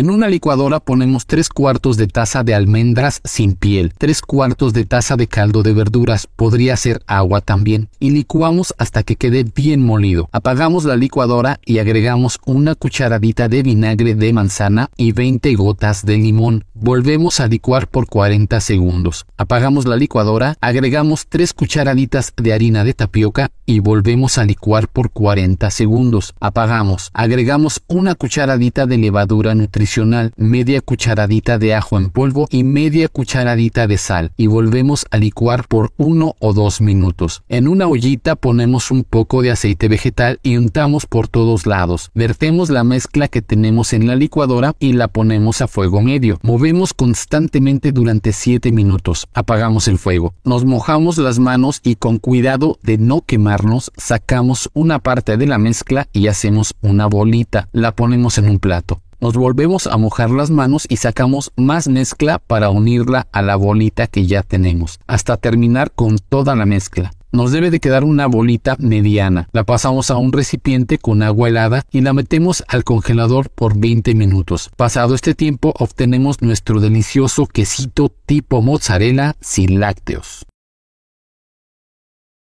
En una licuadora ponemos 3 cuartos de taza de almendras sin piel, 3 cuartos de taza de caldo de verduras, podría ser agua también, y licuamos hasta que quede bien molido. Apagamos la licuadora y agregamos una cucharadita de vinagre de manzana y 20 gotas de limón. Volvemos a licuar por 40 segundos. Apagamos la licuadora, agregamos 3 cucharaditas de harina de tapioca y volvemos a licuar por 40 segundos. Apagamos, agregamos una cucharadita de levadura nutricional, media cucharadita de ajo en polvo y media cucharadita de sal y volvemos a licuar por 1 o 2 minutos. En una ollita ponemos un poco de aceite vegetal y untamos por todos lados. Vertemos la mezcla que tenemos en la licuadora y la ponemos a fuego medio. Movemos constantemente durante 7 minutos. Apagamos el fuego. Nos mojamos las manos y con cuidado de no quemarnos sacamos una parte de la mezcla y hacemos una bolita. La ponemos en un plato. Nos volvemos a mojar las manos y sacamos más mezcla para unirla a la bolita que ya tenemos, hasta terminar con toda la mezcla. Nos debe de quedar una bolita mediana. La pasamos a un recipiente con agua helada y la metemos al congelador por 20 minutos. Pasado este tiempo obtenemos nuestro delicioso quesito tipo mozzarella sin lácteos.